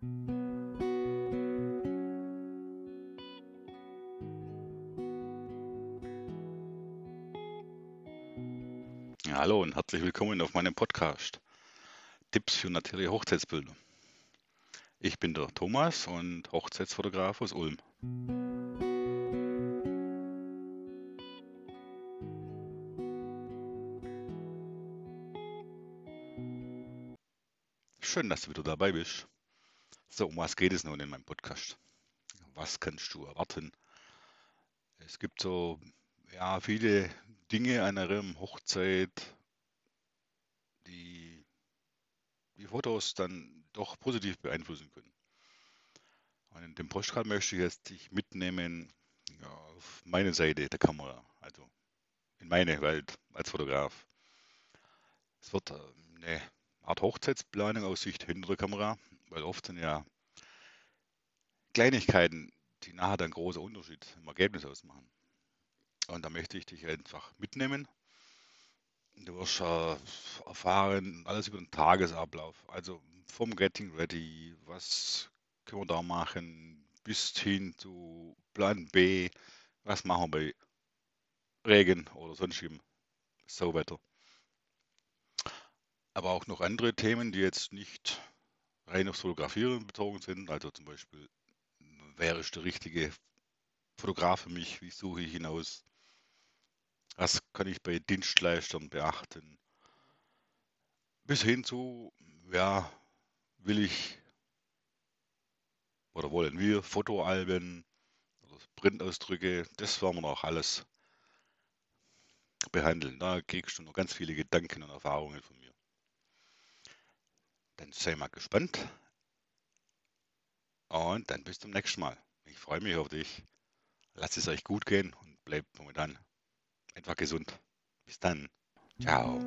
Hallo und herzlich willkommen auf meinem Podcast Tipps für natürliche Hochzeitsbilder. Ich bin der Thomas und Hochzeitsfotograf aus Ulm. Schön, dass du wieder dabei bist. So, um was geht es nun in meinem Podcast? Was kannst du erwarten? Es gibt so ja, viele Dinge an einer Hochzeit, die die Fotos dann doch positiv beeinflussen können. Und in dem Postcard möchte ich jetzt dich mitnehmen ja, auf meine Seite der Kamera, also in meine Welt als Fotograf. Es wird äh, eine Art Hochzeitsplanung aus Sicht hinter der Kamera, weil oft sind ja Kleinigkeiten, die nachher dann großer Unterschied im Ergebnis ausmachen. Und da möchte ich dich einfach mitnehmen. Du wirst äh, erfahren, alles über den Tagesablauf. Also vom Getting Ready, was können wir da machen, bis hin zu Plan B, was machen wir bei Regen oder sonstigem Sauwetter aber auch noch andere Themen, die jetzt nicht rein aufs Fotografieren bezogen sind. Also zum Beispiel, wäre ich der richtige Fotograf für mich? Wie suche ich ihn aus? Was kann ich bei Dienstleistern beachten? Bis hin zu, ja, will ich oder wollen wir Fotoalben oder Printausdrücke, das werden wir noch alles behandeln. Da kriegst du noch ganz viele Gedanken und Erfahrungen von mir. Dann sei mal gespannt. Und dann bis zum nächsten Mal. Ich freue mich auf dich. Lasst es euch gut gehen und bleibt momentan einfach gesund. Bis dann. Ciao.